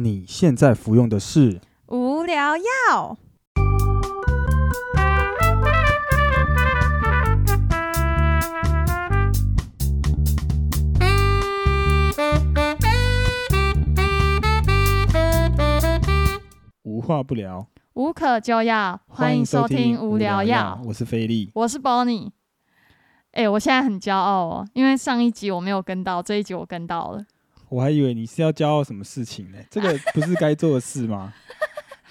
你现在服用的是无聊药。无话不聊，无可救药，欢迎收听无聊药。我是菲力，我是 Bonnie。哎、我现在很骄傲哦，因为上一集我没有跟到，这一集我跟到了。我还以为你是要骄傲什么事情呢？这个 不是该做的事吗？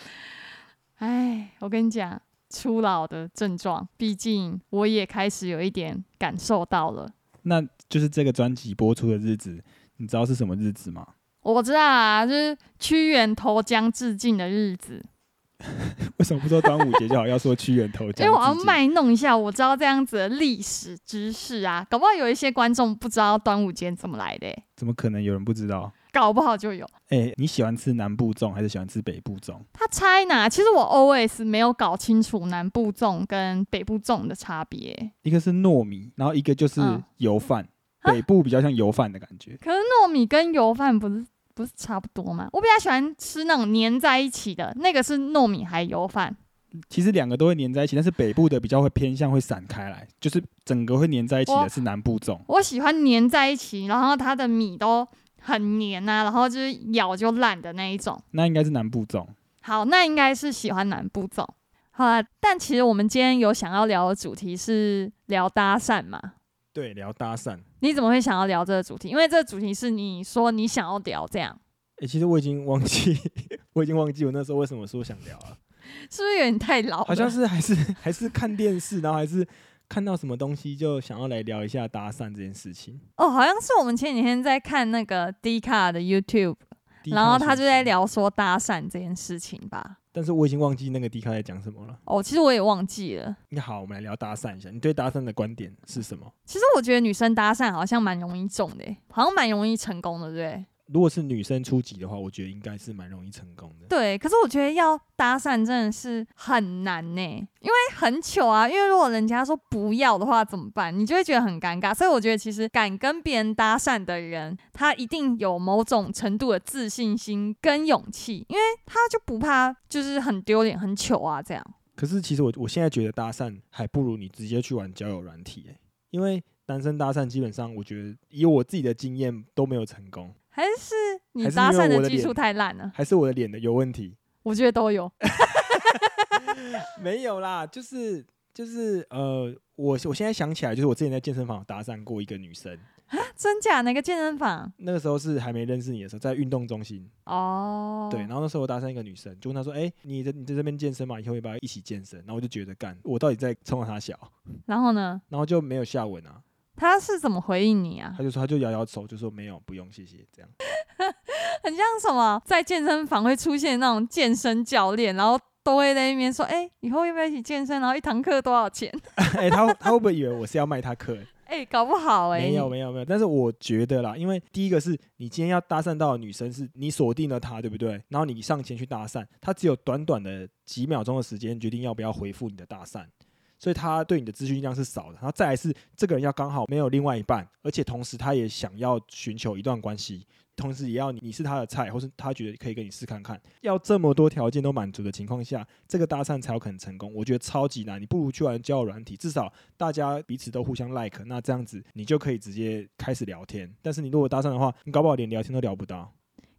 哎，我跟你讲，初老的症状，毕竟我也开始有一点感受到了。那就是这个专辑播出的日子，你知道是什么日子吗？我知道啊，就是屈原投江自尽的日子。为什么不说端午节就好，要说屈原投江？因为我要卖弄一下，我知道这样子的历史知识啊，搞不好有一些观众不知道端午节怎么来的欸、怎么可能有人不知道？搞不好就有。哎、你喜欢吃南部粽还是喜欢吃北部粽？它差在哪？其实我 always 没有搞清楚南部粽跟北部粽的差别。一个是糯米，然后一个就是嗯油饭。啊北部比较像油饭的感觉，可是糯米跟油饭不是不是差不多吗？我比较喜欢吃那种粘在一起的，那个是糯米还油饭。其实两个都会粘在一起，但是北部的比较会偏向会散开来，就是整个会粘在一起的是南部粽。我喜欢粘在一起，然后它的米都很黏啊，然后就是咬就烂的那一种。那应该是南部粽。好，那应该是喜欢南部粽。好了，但其实我们今天有想要聊的主题是聊搭讪嘛？对，聊搭讪。你怎么会想要聊这个主题？因为这个主题是你说你想要聊，这样哎、其实我已经忘记，我已经忘记我那时候为什么说想聊了，是不是有点太老？好像是还是 还是看电视，然后还是看到什么东西就想要来聊一下搭讪这件事情。哦，好像是我们前几天在看那个 D 卡的 YouTube，然后他就在，聊说搭讪这件事情吧。但是我已经忘记那个迪卡在讲什么了。哦，其实我也忘记了。那好，我们来聊搭讪一下。你对搭讪的观点是什么？其实我觉得女生搭讪好像蛮容易中的欸，好像蛮容易成功的，对不对？如果是女生初级的话，我觉得应该是蛮容易成功的。对，可是我觉得要搭讪真的是很难呢，因为很糗啊。因为如果人家说不要的话怎么办？你就会觉得很尴尬。所以我觉得其实敢跟别人搭讪的人，他一定有某种程度的自信心跟勇气，因为他就不怕就是很丢脸、很糗啊这样。可是其实我我现在觉得搭讪还不如你直接去玩交友软体、欸，因为男生搭讪基本上我觉得以我自己的经验都没有成功，还是你搭讪的技术太烂了？还是我的脸的有问题。我觉得都有。没有啦，就是就是呃，我我现在想起来，就是我之前在健身房搭讪过一个女生，真假？哪个健身房？那个时候是还没认识你的时候，在运动中心，哦，对，然后那时候我搭讪一个女生，就问她说，哎、你在你在这边健身嘛，以后要不要一起健身？然后我就觉得干，我到底在冲着她小，然后呢？然后就没有下文啊，他是怎么回应你啊？他就说他就摇摇手，就说没有，不用，谢谢，这样。很像什么，在健身房会出现那种健身教练，然后都会在那边说：“哎、以后要不要一起健身？然后一堂课多少钱 哎、他他会不会以为我是要卖他课？？”哎、搞不好哎、没有没有没有，但是我觉得啦，因为第一个是你今天要搭讪到的女生是你锁定了她，对不对？然后你上前去搭讪，她只有短短的几秒钟的时间决定要不要回复你的搭讪，所以他对你的资讯量是少的。然后再来是这个人要刚好没有另外一半，而且同时他也想要寻求一段关系。同时也要你你是他的菜，或是他觉得可以跟你试看看，要这么多条件都满足的情况下，这个搭讪才有可能成功。我觉得超级难，你不如去玩交友软体，至少大家彼此都互相 like，那这样子你就可以直接开始聊天。但是你如果搭讪的话，你搞不好连聊天都聊不到。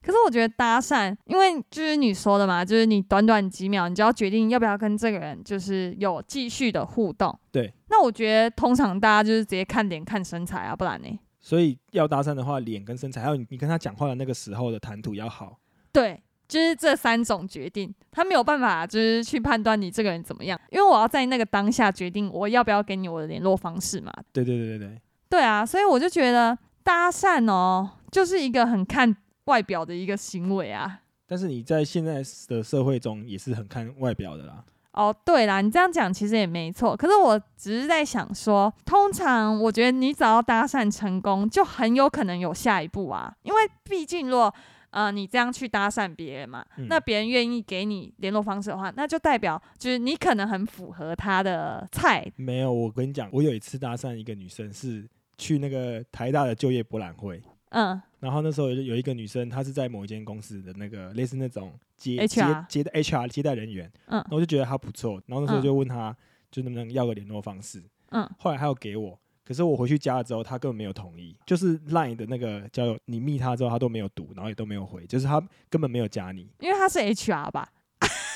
可是我觉得搭讪，因为就是你说的嘛，就是你短短几秒，你就要决定要不要跟这个人就是有继续的互动。对，那我觉得通常大家就是直接看脸看身材啊，不然呢？所以要搭讪的话，脸跟身材，还有你你跟他讲话的那个时候的谈吐要好。对，就是这三种决定，他没有办法就是去判断你这个人怎么样，因为我要在那个当下决定我要不要给你我的联络方式嘛。对对对对对，对啊，所以我就觉得搭讪哦，就是一个很看外表的一个行为啊。但是你在现在的社会中也是很看外表的啦。哦，对啦，你这样讲其实也没错。可是我只是在想说，通常我觉得你只要搭讪成功，就很有可能有下一步啊。因为毕竟如果呃你这样去搭讪别人嘛，嗯那别人愿意给你联络方式的话，那就代表就是你可能很符合他的菜。没有，我跟你讲，我有一次搭讪一个女生是去那个台大的就业博览会，嗯。然后那时候有有一个女生，她是在某一间公司的那个类似那种接 HR 接接的 HR 接待人员，嗯。然后我就觉得她不错，然后那时候嗯。就问她，就能不能要个联络方式，嗯，后来她有给我，可是我回去加了之后，她根本没有同意，就是 Line 的那个交友，你密她之后，她都没有读，然后也都没有回，就是她根本没有加你，因为她是 HR 吧，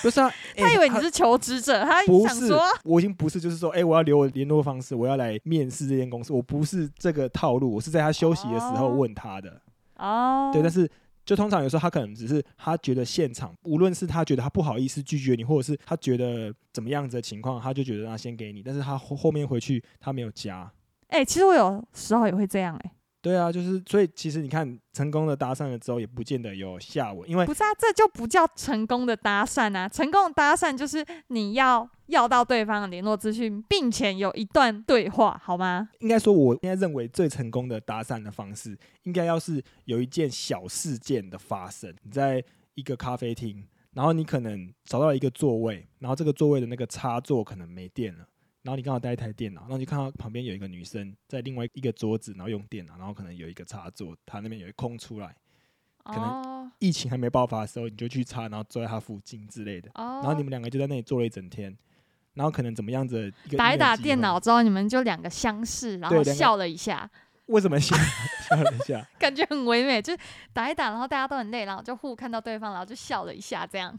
不是啊，他以为你是求职者，他不是想说，我已经不是，就是说，哎、我要留我联络方式，我要来面试这间公司，我不是这个套路，我是在他休息的时候哦问他的。哦，对，但是就通常有时候他可能只是他觉得现场，无论是他觉得他不好意思拒绝你，或者是他觉得怎么样子的情况，他就觉得他先给你，但是他后后面回去他没有加。哎、其实我有时候也会这样、哎，对啊，就是所以其实你看，成功的搭讪了之后，也不见得有下文，因为不是啊，这就不叫成功的搭讪啊！成功的搭讪就是你要要到对方的联络资讯，并且有一段对话，好吗？应该说，我现在认为最成功的搭讪的方式，应该要是有一件小事件的发生。你在一个咖啡厅，然后你可能找到一个座位，然后这个座位的那个插座可能没电了，然后你刚好带一台电脑，然后你就看到旁边有一个女生在另外一个桌子，然后用电脑，然后可能有一个插座，她那边有一空出来。可能哦疫情还没爆发的时候，你就去插，然后坐在她附近之类的，哦，然后你们两个就在那里坐了一整天，然后可能怎么样子一个打一打电脑之后，你们就两个相视，然后笑了一下，为什么笑 笑了一下？感觉很唯美。就是打一打，然后大家都很累，然后就互看到对方，然后就笑了一下，这样。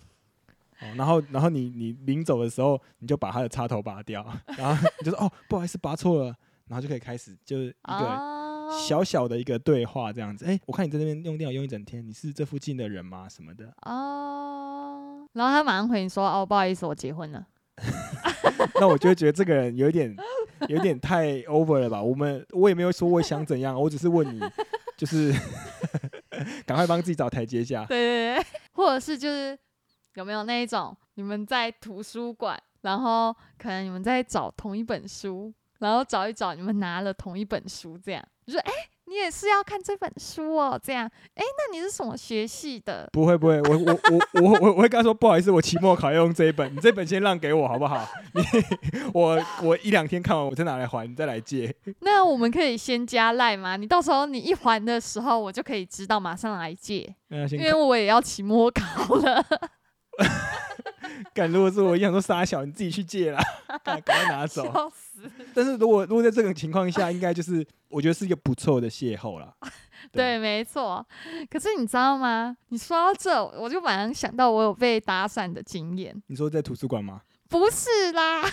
哦，然后然后你你临走的时候，你就把他的插头拔掉，然后你就说哦，不好意思，拔错了，然后就可以开始就是一个哦，小小的一个对话这样子。哎、我看你在那边用电脑用一整天，你是这附近的人吗？什么的？哦，然后他马上回你说：“哦，不好意思，我结婚了。那我就会觉得这个人有一点有一点太 over 了吧？我们我也没有说我想怎样，我只是问你，就是 赶快帮自己找台阶”下。对对对，或者是就是有没有那一种，你们在图书馆，然后可能你们在找同一本书，然后找一找，你们拿了同一本书，这样就说：“哎、你也是要看这本书哦？”这样，哎、那你是什么学系的？不会不会，我我我我我我会跟他说不好意思，我期末考要用这一本，你这本先让给我好不好？你我我一两天看完，我再拿来还，你再来借。那我们可以先加赖吗？你到时候你一还的时候，我就可以知道马上来借，那要先看因为我也要期末考了。干，如果是我，一想说傻小，你自己去借啦，赶赶快拿走。但是如果如果在这种情况下，应该就是我觉得是一个不错的邂逅啦。对，没错。可是你知道吗？你说到这，我就马上想到我有被搭讪的经验。你说在图书馆吗？不是啦，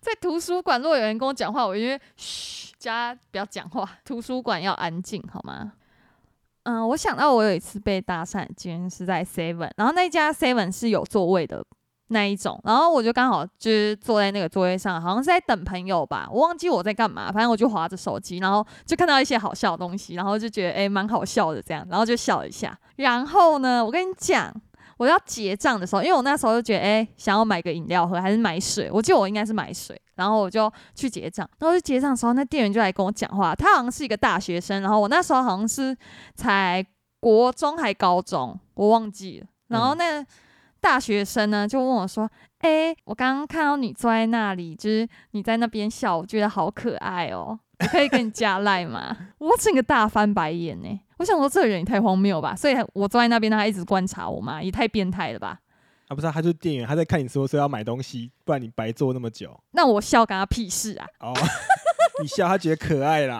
在图书馆，如果有人跟我讲话，我因为嘘，叫他不要讲话，图书馆要安静，好吗？嗯，我想到我有一次被搭讪竟然是在 Seven，然后那家 Seven 是有座位的那一种，然后我就刚好就是坐在那个座位上，好像是在等朋友吧，我忘记我在干嘛，反正我就划着手机，然后就看到一些好笑的东西，然后就觉得诶蛮好笑的这样，然后就笑一下。然后呢，我跟你讲，我要结账的时候，因为我那时候就觉得，哎、想要买个饮料喝还是买水，我记得我应该是买水，然后我就去结账。然后去结账的时候，那店员就来跟我讲话，他好像是一个大学生，然后我那时候好像是才国中还高中，我忘记了。然后嗯那大学生呢，就问我说：“哎、我刚刚看到你坐在那里，就是你在那边笑，我觉得好可爱哦。”我可以跟你加赖吗？我整个大翻白眼呢、我想说这个人也太荒谬吧，所以我坐在那边，他一直观察我嘛，也太变态了吧？啊，不是啊、他就是店员，他在看你说说要买东西，不然你白坐那么久。那我笑干他屁事啊！哦，你笑，他觉得可爱啦。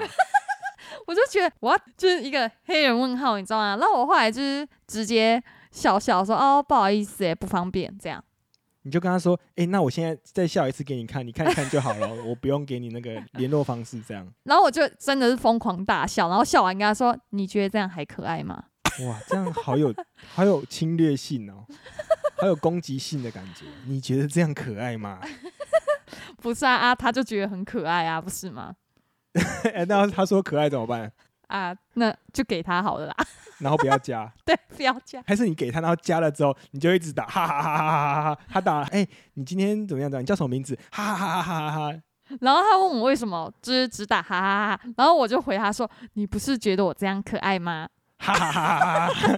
我就觉得我就是一个黑人问号，你知道吗？然后我后来就是直接笑笑说：“哦，不好意思，哎，不方便。”这样。你就跟他说，哎、那我现在再笑一次给你看，你看一看就好了，我不用给你那个 联络方式，这样。然后我就真的是疯狂大笑，然后笑完跟他说：“你觉得这样还可爱吗 哇，这样好有好有侵略性哦，好有攻击性的感觉。你觉得这样可爱吗？？” 不是啊啊，他就觉得很可爱啊，不是吗？哎那他说可爱怎么办？啊，那就给他好了啦。然后不要加，对，不要加。还是你给他，然后加了之后，你就一直打哈哈哈哈哈哈哈。他打，哎、你今天怎么样？怎么？你叫什么名字？哈哈哈哈哈哈哈。然后他问我为什么就是只打哈哈哈，然后我就回他说：“你不是觉得我这样可爱吗哈哈哈哈哈哈！？”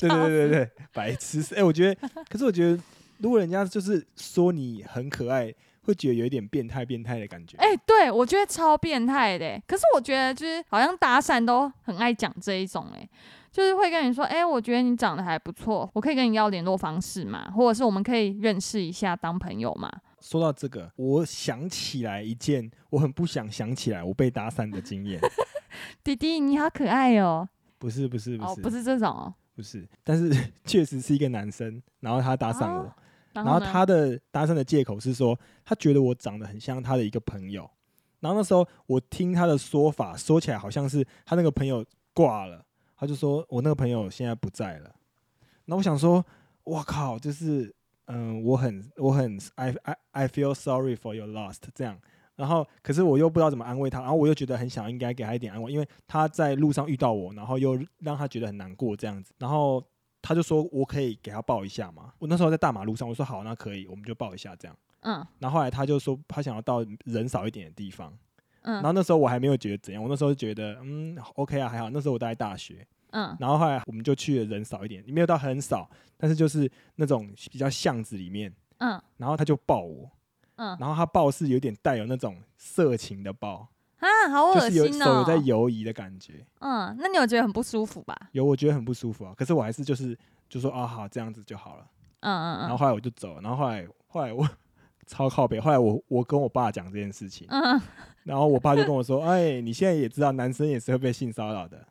对对对对对，白痴！哎、我觉得，可是我觉得，如果人家就是说你很可爱，会会觉得有一点变态变态的感觉。哎、对我觉得超变态的欸。可是我觉得就是好像搭讪都很爱讲这一种，哎，就是会跟你说，哎、我觉得你长得还不错，我可以跟你要联络方式嘛，或者是我们可以认识一下当朋友嘛。说到这个，我想起来一件我很不想想起来我被搭讪的经验。弟弟你好可爱哦，不是不是不哦是、不是这种哦，不是，但是 确实是一个男生，然后他搭讪我，啊然后他的搭讪的借口是说他觉得我长得很像他的一个朋友，然后那时候我听他的说法，说起来好像是他那个朋友挂了，他就说我那个朋友现在不在了，那我想说，我靠，就是嗯，我很我很 I I I feel sorry for your lost 这样。然后，可是我又不知道怎么安慰他，然后我又觉得很想应该给他一点安慰，因为他在路上遇到我，然后又让他觉得很难过这样子。然后他就说我可以给他抱一下嘛。我那时候在大马路上，我说好，那可以，我们就抱一下这样。嗯。然后后来他就说他想要到人少一点的地方，嗯。然嗯后那时候我还没有觉得怎样，我那时候就觉得嗯 OK 啊还好，那时候我在大学，嗯。然后后来我们就去了人少一点，没有到很少，但是就是那种比较巷子里面，嗯。然后他就抱我，嗯。然后他抱是有点带有那种色情的抱，啊，好恶就是有心哦手有。在游移的感觉，嗯，那你有觉得很不舒服吧？有我觉得很不舒服啊，可是我还是就是就说啊好这样子就好了，嗯嗯嗯。然后后来我就走了，然后后来后来我超靠北，后来我我跟我爸讲这件事情，嗯，然后我爸就跟我说，哎，你现在也知道男生也是会被性骚扰的，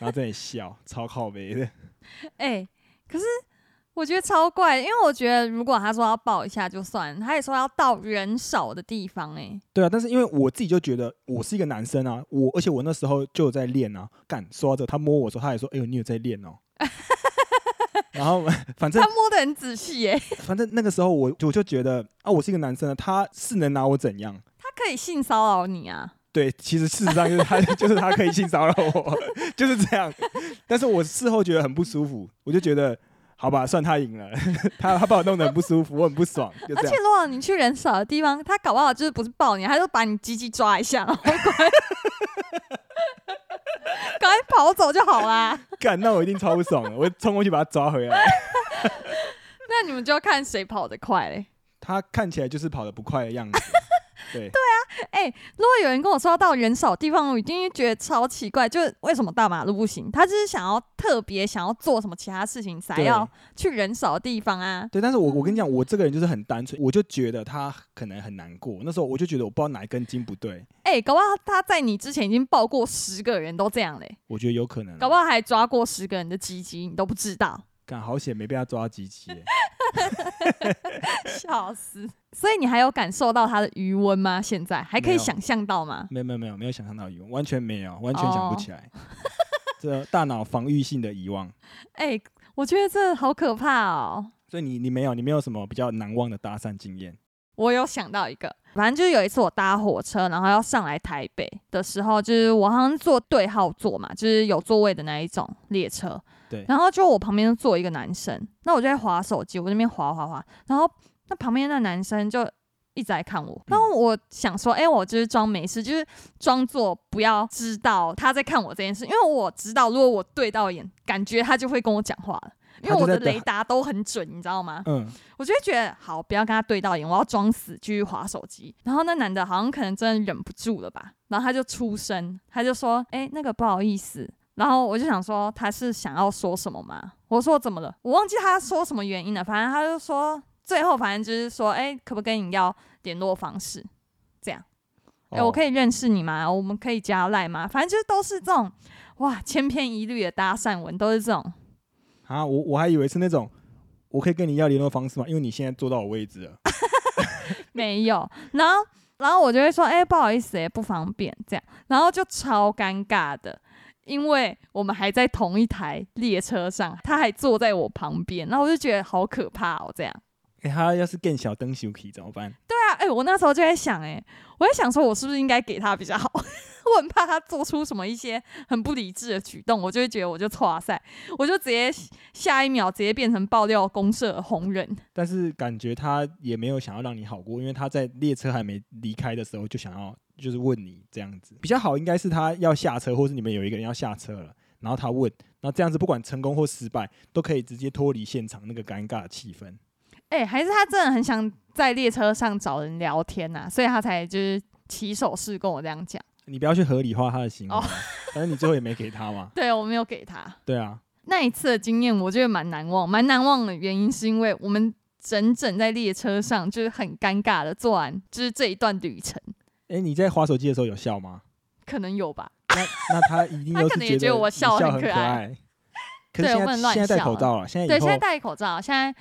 然后在那里笑，超靠北的，哎、可是我觉得超怪，因为我觉得如果他说要抱一下就算，他也说要到人少的地方、哎，对啊，但是因为我自己就觉得我是一个男生啊，我而且我那时候就有在练啊，干说到这，他摸我说，他也说，哎呦，你有在练哦。然后 反正他摸的很仔细、哎，反正那个时候我我就觉得啊，我是一个男生啊，他是能拿我怎样？他可以性骚扰你啊。对，其实事实上就是他 就是他可以性骚扰我，就是这样。但是我事后觉得很不舒服，我就觉得好吧，算他赢了，他他把我弄得很不舒服，我很不爽。而且如果你去人少的地方，他搞不好就是不是抱你，他就把你鸡鸡抓一下，然后赶 快赶快跑走就好啦。干，那我一定超不爽的，我会冲过去把他抓回来。那你们就要看谁跑得快嘞。他看起来就是跑得不快的样子。对啊，哎、如果有人跟我说要到人少的地方，我一定觉得超奇怪，就是为什么大马路不行？他就是想要特别想要做什么其他事情才要去人少的地方啊。对，但是我我跟你讲，我这个人就是很单纯，我就觉得他可能很难过。那时候我就觉得我不知道哪一根筋不对，哎、搞不好他在你之前已经抱过十个人都这样嘞，我觉得有可能啊。搞不好还抓过十个人的鸡鸡，你都不知道，干好险没被他抓鸡鸡耶。笑死！所以你还有感受到他的余温吗？现在还可以想象到吗？没有没有没有没有想象到余温，完全没有，完全想不哦起来。这大脑防御性的遗忘。哎、我觉得这好可怕哦。所以你你没有你没有什么比较难忘的搭讪经验？我有想到一个，反正就是有一次我搭火车，然后要上来台北的时候，就是我好像坐对号座嘛，就是有座位的那一种列车。对然后就我旁边坐一个男生，那我就在划手机，我那边划划划，然后那旁边那男生就一直在看我，然后我想说，哎、我就是装没事，就是装作不要知道他在看我这件事，因为我知道，如果我对到眼，感觉他就会跟我讲话了。因为我的雷达都很准，你知道吗？嗯，我就会觉得好，不要跟他对到眼，我要装死继续划手机。然后那男的好像可能真的忍不住了吧，然后他就出声，他就说：“哎、那个不好意思。”然后我就想说他是想要说什么吗？我说怎么了？我忘记他说什么原因了。反正他就说，最后反正就是说，哎、可不可以跟你要联络方式？这样，哎、我可以。以认识你吗？我们可以加赖吗？反正就是都是这种哇千篇一律的搭讪文，都是这种。啊，我我还以为是那种，我可以跟你要联络方式吗？因为你现在坐到我位置了。没有，然后然后我就会说，哎、不好意思、哎，不方便这样，然后就超尴尬的，因为我们还在同一台列车上，他还坐在我旁边，然后我就觉得好可怕哦，这样。哎、他要是更小灯休可以怎么办？对啊，哎、我那时候就在想、哎，我在想说，我是不是应该给他比较好？我很怕他做出什么一些很不理智的举动，我就会觉得我就哇塞，我就直接下一秒直接变成爆料公社红人。但是感觉他也没有想要让你好过，因为他在列车还没离开的时候就想要就是问你这样子，比较好应该是他要下车，或是你们有一个人要下车了，然后他问，然后这样子不管成功或失败，都可以直接脱离现场那个尴尬的气氛。哎、还是他真的很想在列车上找人聊天呐、所以他才就是起手势跟我这样讲。你不要去合理化他的行为反正你最后也没给他嘛。对我没有给他 对啊，那一次的经验，我觉得蛮难忘。蛮难忘的原因是因为我们整整在列车上就是很尴尬的做完就是这一段旅程，哎、你在划手机的时候有笑吗？可能有吧。那那他一定他可能也觉得得我笑很很可爱爱。可是现对现在戴口罩了，现在对，现在戴口罩。现在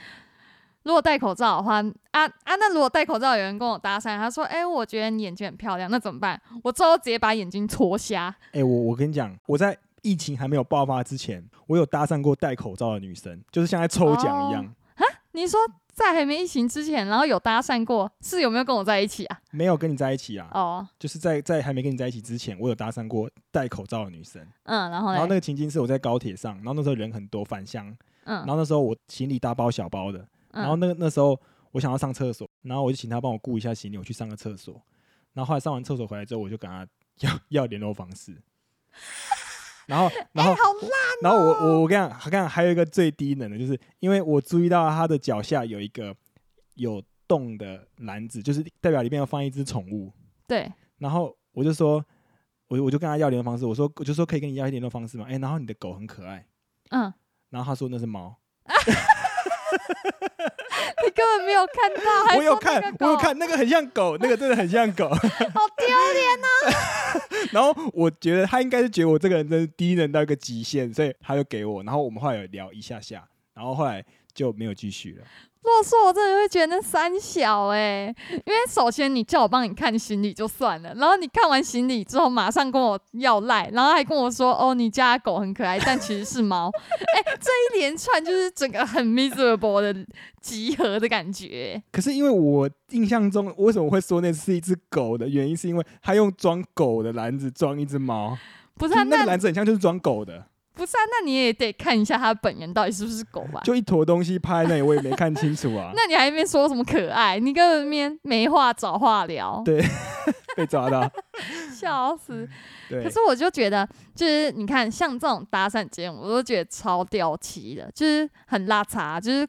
如果戴口罩的话，啊啊，那如果戴口罩有人跟我搭讪，他说：“哎、我觉得你眼睛很漂亮，那怎么办？”我之后直接把眼睛戳瞎。哎、我我跟你讲，我在疫情还没有爆发之前，我有搭讪过戴口罩的女生，就是像在抽奖一样，你说在还没疫情之前，然后有搭讪过，是有没有跟我在一起啊？没有跟你在一起啊，哦，就是在在还没跟你在一起之前，我有搭讪过戴口罩的女生。嗯，然后嘞，然后那个情境是我在高铁上，然后那时候人很多，返乡，嗯然后那时候我行李大包小包的，嗯，然后那个那时候我想要上厕所，然后我就请他帮我顾一下行李，我去上个厕所。然后后来上完厕所回来之后，我就跟他要 要联络方式。然后，然后，哎好烂，然后我我我跟你讲，我跟你，还有一个最低能的，就是因为我注意到他的脚下有一个有洞的篮子，就是代表里面要放一只宠物。对，然后我就说，我我就跟他要联络方式，我说我就说可以跟你要一联络方式吗？哎，然后你的狗很可爱，嗯，然后他说那是猫，你根本没有看到，我有看我有，看，那个很像狗，那个真的很像狗。好丢脸呐！然后我觉得他应该是觉得我这个人真是低能到一个极限，所以他就给我。然后我们后来有聊一下下，然后后来就没有继续了。如果说我真的会觉得那三小哎、因为首先你叫我帮你看行李就算了，然后你看完行李之后马上跟我要赖，然后还跟我说哦你家的狗很可爱，但其实是猫，哎、这一连串就是整个很 miserable 的集合的感觉。可是因为我印象中，为什么会说那是一只狗的原因，是因为他用装狗的篮子装一只猫，不是、啊、那个篮子很像就是装狗的，不是啊，那你也得看一下它本人到底是不是狗吧？就一坨东西趴在那里，我也没看清楚啊。那你还边说什么可爱，你根本面没话找话聊，对 被抓到，笑死。对可，是我就觉得，就是你看，像这种搭讪节目，我都觉得超掉漆的，就是很拉碴，就是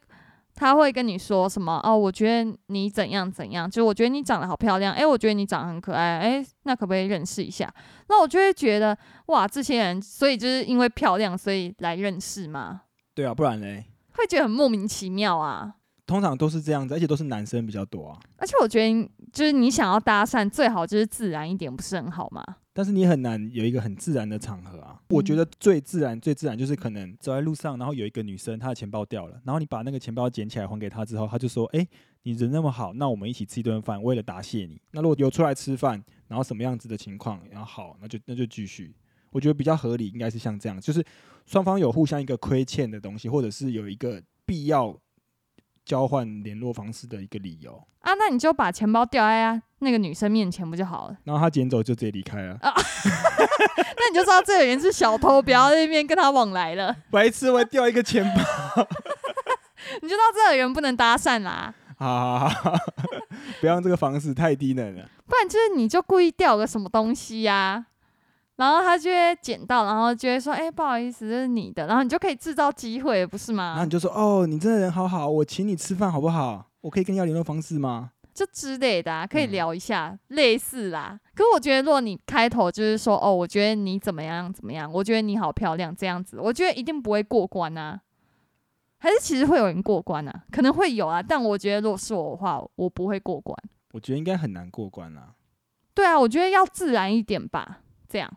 他会跟你说什么哦，我觉得你怎样怎样，就是我觉得你长得好漂亮，诶，我觉得你长得很可爱，诶，那可不可以认识一下？那我就会觉得，哇，这些人，所以就是因为漂亮，所以来认识吗？对啊，不然嘞，会觉得很莫名其妙啊。通常都是这样子，而且都是男生比较多啊。而且我觉得，就是你想要搭讪，最好就是自然一点，不是很好吗？但是你很难有一个很自然的场合啊。我觉得最自然、最自然就是可能走在路上，然后有一个女生她的钱包掉了，然后你把那个钱包捡起来还给她之后，她就说：“哎、你人那么好，那我们一起吃一顿饭，为了答谢你。那如果有出来吃饭，然后什么样子的情况，然后好，那就那就继续。我觉得比较合理，应该是像这样，就是双方有互相一个亏欠的东西，或者是有一个必要交换联络方式的一个理由。你就把钱包掉在啊那个女生面前不就好了？然后他捡走就直接离开了，啊 那你就知道这个人是小偷，不要在那边跟他往来了。白痴，我还掉一个钱包。你就知道这个人不能搭讪啦，好好好，不要用这个方式，太低能了。不然就是你就故意掉个什么东西呀、然后他就会捡到，然后就会说：“哎、不好意思，这是你的。”然后你就可以制造机会，不是吗然后你？就说：“哦，你这个人好好，我请你吃饭好不好？我可以跟你要联络方式吗就之类的、啊，可以嗯聊一下，类似啦。可是我觉得，如果你开头就是说：“哦，我觉得你怎么样怎么样，我觉得你好漂亮，这样子，我觉得一定不会过关啊。”还是其实会有人过关啊？可能会有啊，但我觉得如果是我的话，我不会过关。？”我觉得应该很难过关啊。对啊，我觉得要自然一点吧。这样，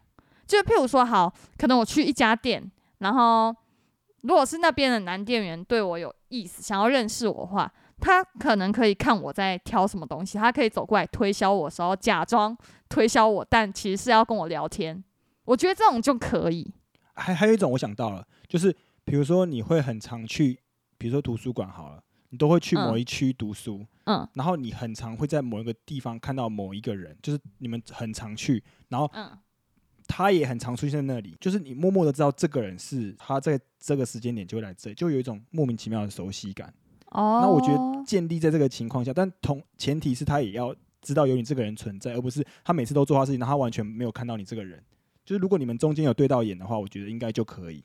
就譬如说，好，可能我去一家店，然后如果是那边的男店员对我有意思，想要认识我的话，他可能可以看我在挑什么东西，他可以走过来推销我的时候假装推销我，但其实是要跟我聊天。我觉得这种就可以。还还有一种我想到了，就是比如说你会很常去，比如说图书馆好了，你都会去嗯某一区读书，嗯然后你很常会在某一个地方看到某一个人，就是你们很常去，然后嗯，他也很常出现在那里，就是你默默的知道这个人是他在这个时间点就会来这里，就有一种莫名其妙的熟悉感。哦，那我觉得建立在这个情况下，但同前提是他也要知道有你这个人存在，而不是他每次都做他事情，然后他完全没有看到你这个人。就是如果你们中间有对到眼的话，我觉得应该就可以。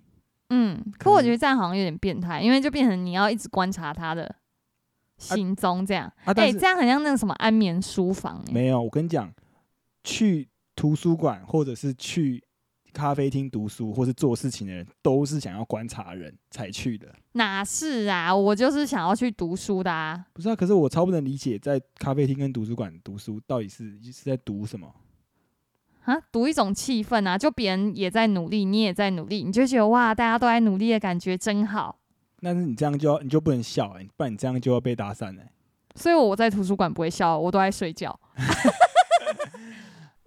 嗯，可我觉得这样好像有点变态，因为就变成你要一直观察他的行踪这样。啊，哎、但是、这样很像那个什么安眠书房、哎，没有，我跟你讲，去图书馆或者是去咖啡厅读书或是做事情的人，都是想要观察人才去的。哪是啊？我就是想要去读书的啊。不是啊，可是我超不能理解，在咖啡厅跟图书馆读书到底是是在读什么？啊，读一种气氛啊，就别人也在努力，你也在努力，你就觉得哇，大家都在努力的感觉真好。但是你这样就要你就不能笑哎、不然你这样就要被打散哎、所以我在图书馆不会笑，我都在睡觉。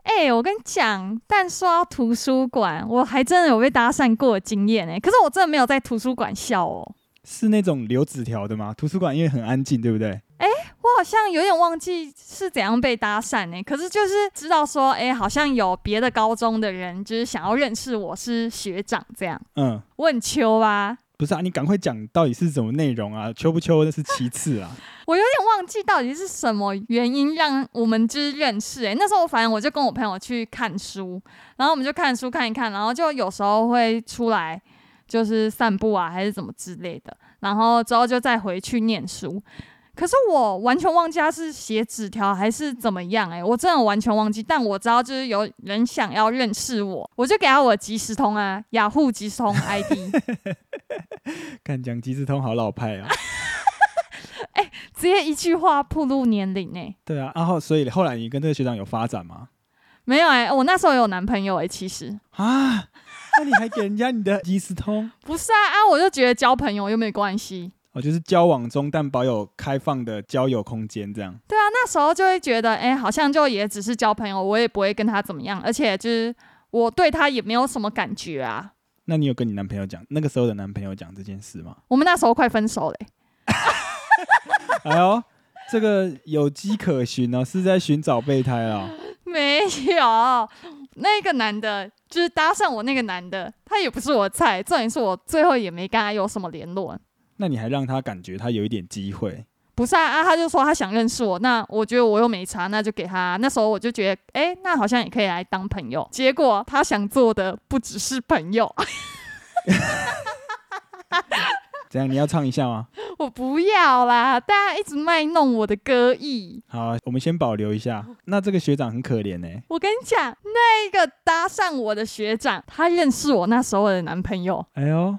哎、我跟你讲，但说到图书馆，我还真的有被搭讪过的经验哎、可是我真的没有在图书馆笑哦。是那种留纸条的吗？图书馆因为很安静，对不对？哎我好像有点忘记是怎样被搭讪呢、可是就是知道说，哎、好像有别的高中的人就是想要认识我是学长这样，嗯，我很秋啊。不是啊，你赶快讲到底是什么内容啊？秋不秋那是其次啊。我有点忘记到底是什么原因让我们就是认识、欸。那时候反正我就跟我朋友去看书，然后我们就看书看一看，然后就有时候会出来就是散步啊，还是怎么之类的，然后之后就再回去念书。可是我完全忘记他是写纸条还是怎么样、欸，我真的完全忘记。但我知道就是有人想要认识我，我就给他我即时通啊，雅虎即时通 ID。看讲即时通好老派啊。直接一句话暴露年龄哎、对啊，然后所以后来你跟这个学长有发展吗？没有哎、我那时候有男朋友哎、其实啊，那你还给人家你的即时通？不是啊啊，我就觉得交朋友又没关系。哦，就是交往中但保有开放的交友空间这样。对啊，那时候就会觉得，哎、好像就也只是交朋友，我也不会跟他怎么样，而且就是我对他也没有什么感觉啊。那你有跟你男朋友讲那个时候的男朋友讲这件事吗？我们那时候快分手嘞欸、哎呦，这个有机可循哦，是在寻找备胎啊。没有，那个男的，就是搭上我那个男的，他也不是我的菜，重点是我最后也没跟他有什么联络。那你还让他感觉他有一点机会，不是啊啊，他就说他想认识我，那我觉得我又没差，那就给他。那时候我就觉得，哎、那好像也可以来当朋友。结果他想做的不只是朋友，怎样？你要唱一下吗？我不要啦！大家一直卖弄我的歌艺。好，我们先保留一下。那这个学长很可怜呢、我跟你讲，那个搭上我的学长，他认识我那时候的男朋友。哎呦，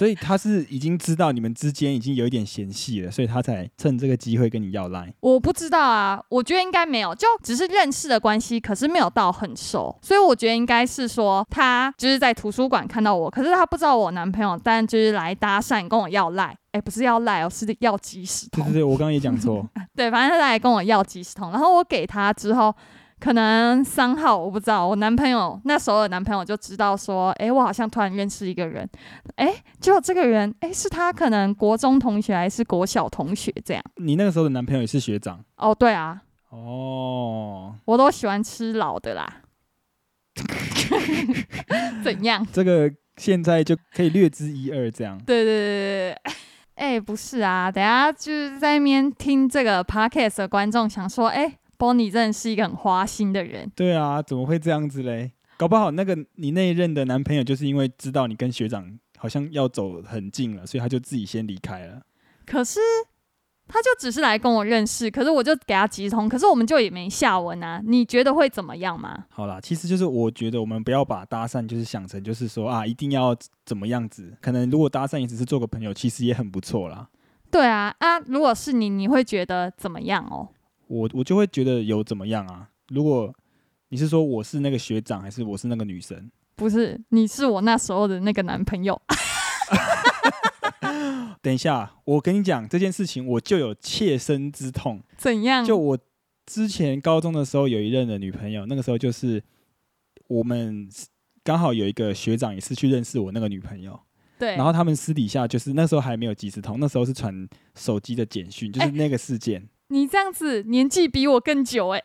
所以他是已经知道你们之间已经有一点嫌隙了，所以他才趁这个机会跟你要赖。我不知道啊，我觉得应该没有，就只是认识的关系，可是没有到很熟，所以我觉得应该是说他就是在图书馆看到我，可是他不知道我男朋友，但就是来搭讪跟我要赖，哎，不是要赖哦，是要即时通对对，对，我刚刚也讲错。对，反正他来跟我要即时通，然后我给他之后，可能三号我不知道，我男朋友那时候的男朋友就知道说，诶，我好像突然认识一个人，诶，结果这个人，诶，是他可能国中同学还是国小同学这样？你那个时候的男朋友也是学长哦，对啊，哦，我都喜欢吃老的啦。怎样？这个现在就可以略知一二这样。对对对对对。哎、不是啊，等下就是在那边听这个 podcast 的观众想说，哎、真的是一个很花心的人。对啊，怎么会这样子嘞？搞不好那个你那一任的男朋友就是因为知道你跟学长好像要走很近了，所以他就自己先离开了。可是他就只是来跟我认识，可是我就给他急通，可是我们就也没下文啊。你觉得会怎么样吗？好啦，其实就是我觉得我们不要把搭讪就是想成就是说啊一定要怎么样子，可能如果搭讪也只是做个朋友，其实也很不错啦。对啊，啊，如果是你，你会觉得怎么样哦？我我就会觉得有怎么样啊？如果你是说我是那个学长，还是我是那个女生？不是，你是我那时候的那个男朋友。等一下，我跟你讲这件事情，我就有切身之痛。怎样？就我之前高中的时候有一任的女朋友，那个时候就是我们刚好有一个学长也是去认识我那个女朋友，对，然后他们私底下就是那时候还没有即时通，那时候是传手机的简讯，就是那个事件。你这样子年纪比我更久 哎、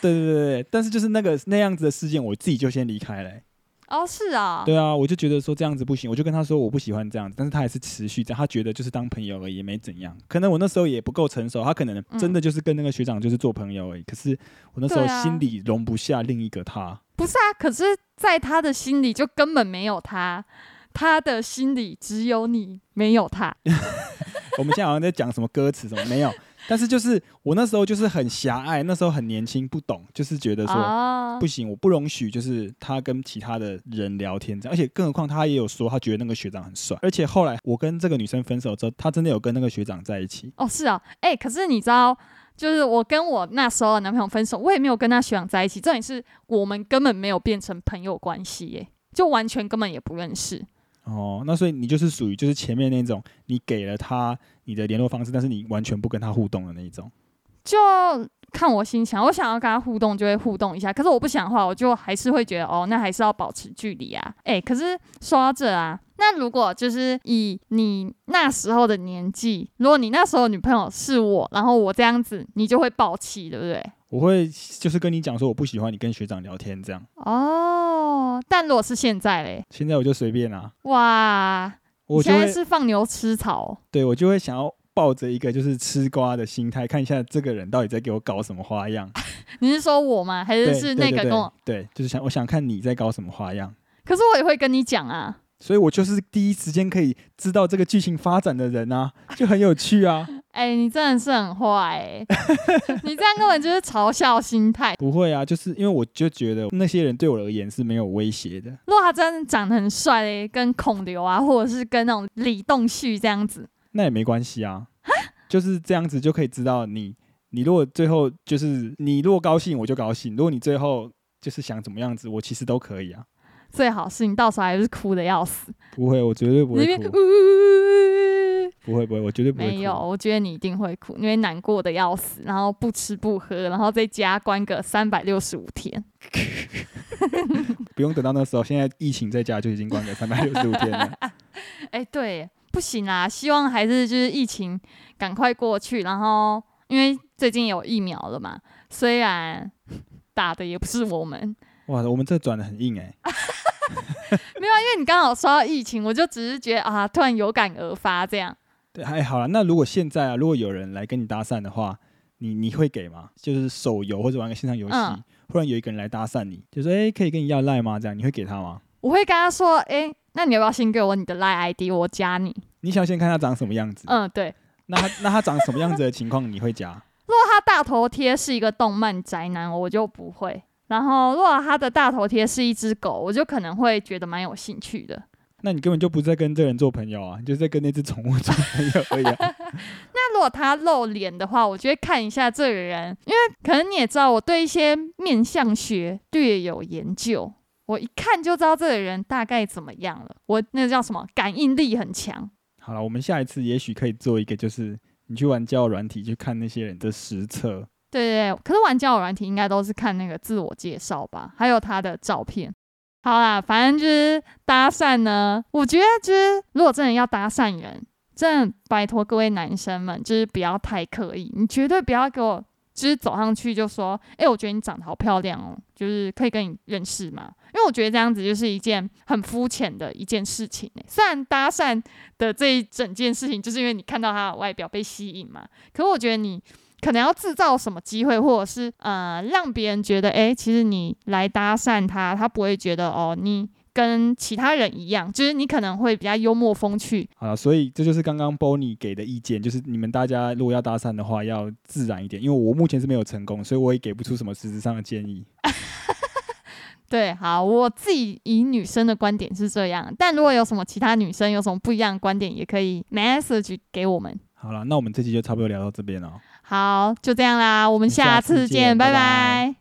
对对对对，但是就是那个那样子的事件，我自己就先离开了欸、哦，是啊，对啊，我就觉得说这样子不行，我就跟他说我不喜欢这样子，但是他还是持续这样，他觉得就是当朋友而已，也没怎样。可能我那时候也不够成熟，他可能真的就是跟那个学长就是做朋友而已。可是我那时候心里容不下另一个他。不是啊，可是在他的心里就根本没有他，他的心里只有你，没有他。我们现在好像在讲什么歌词什么没有，但是就是我那时候就是很狭隘，那时候很年轻不懂，就是觉得说。啊不行，我不容许，就是他跟其他的人聊天这样，而且更何况他也有说他觉得那个学长很帅，而且后来我跟这个女生分手之后，他真的有跟那个学长在一起。哦，是啊，哎、可是你知道，就是我跟我那时候的男朋友分手，我也没有跟他学长在一起，重点是我们根本没有变成朋友关系，耶，就完全根本也不认识。哦，那所以你就是属于就是前面那种，你给了他你的联络方式，但是你完全不跟他互动的那一种。就看我心情，我想要跟他互动就会互动一下，可是我不想的话，我就还是会觉得哦，那还是要保持距离啊。哎、可是说到这啊，那如果就是以你那时候的年纪，如果你那时候女朋友是我，然后我这样子，你就会抱气，对不对？我会就是跟你讲说我不喜欢你跟学长聊天这样，哦，但如果是现在嘞，现在我就随便啊，哇，我现在是放牛吃草哦、对我就会想要抱着一个就是吃瓜的心态，看一下这个人到底在给我搞什么花样。你是说我吗？还是是那个跟我？对，就是想我想看你在搞什么花样。可是我也会跟你讲啊。所以我就是第一时间可以知道这个剧情发展的人啊，就很有趣啊。哎、你真的是很坏哎、你这样根本就是嘲笑心态。不会啊，就是因为我就觉得那些人对我而言是没有威胁的。如果他真的长得很帅嘞，跟孔刘啊，或者是跟那种李栋旭这样子，那也没关系啊，就是这样子就可以知道你，你如果最后就是你如果高兴我就高兴，如果你最后就是想怎么样子，我其实都可以啊。最好是你到时候还是哭的要死，不会，我绝对不会哭，呜，不会不会，我绝对不会。没有，我觉得你一定会哭，因为难过的要死，然后不吃不喝，然后在家关个三百六十五天。不用等到那时候，现在疫情在家就已经关个三百六十五天了。哎、对，不行啦，希望还是就是疫情赶快过去，然后因为最近有疫苗了嘛，虽然打的也不是我们，哇，我们这转的很硬哎、没有啊，因为你刚好说到疫情，我就只是觉得啊，突然有感而发这样。对，还，好了，那如果现在啊，如果有人来跟你搭讪的话，你你会给吗？就是手游或者玩个线上游戏，嗯忽然有一个人来搭讪你，就说哎、可以跟你要赖吗？这样你会给他吗？我会跟他说，哎、那你要不要先给我你的 Line ID，我加你？你想先看他长什么样子？嗯，对。那他那他长什么样子的情况你会加？如果他大头贴是一个动漫宅男，我就不会。然后，如果他的大头贴是一只狗，我就可能会觉得蛮有兴趣的。那你根本就不是在跟这个人做朋友啊，你就是在跟那只宠物做朋友而已、啊。那如果他露脸的话，我就会看一下这个人，因为可能你也知道，我对一些面相学略有研究，我一看就知道这个人大概怎么样了。我那个叫什么，感应力很强。好了，我们下一次也许可以做一个，就是你去玩交友软体，去看那些人的实测。对对对，可是玩交友软体应该都是看那个自我介绍吧，还有他的照片。好啦，反正就是搭讪呢，我觉得就是如果真的要搭讪人，真的拜托各位男生们，就是不要太刻意，你绝对不要给我就是走上去就说，哎、我觉得你长得好漂亮哦，就是可以跟你认识吗？因为我觉得这样子就是一件很肤浅的一件事情、欸。虽然搭讪的这一整件事情，就是因为你看到他的外表被吸引嘛，可是我觉得你可能要制造什么机会，或者是呃让别人觉得，诶，其实你来搭讪他，他不会觉得哦你跟其他人一样，就是你可能会比较幽默风趣。好了，所以这就是刚刚 Bonnie 给的意见，就是你们大家如果要搭讪的话，要自然一点。因为我目前是没有成功，所以我也给不出什么实质上的建议。对，好，我自己以女生的观点是这样，但如果有什么其他女生有什么不一样的观点，也可以 message 给我们。好了，那我们这期就差不多聊到这边了哦。好，就这样啦，我们下下次见次见，拜拜拜。拜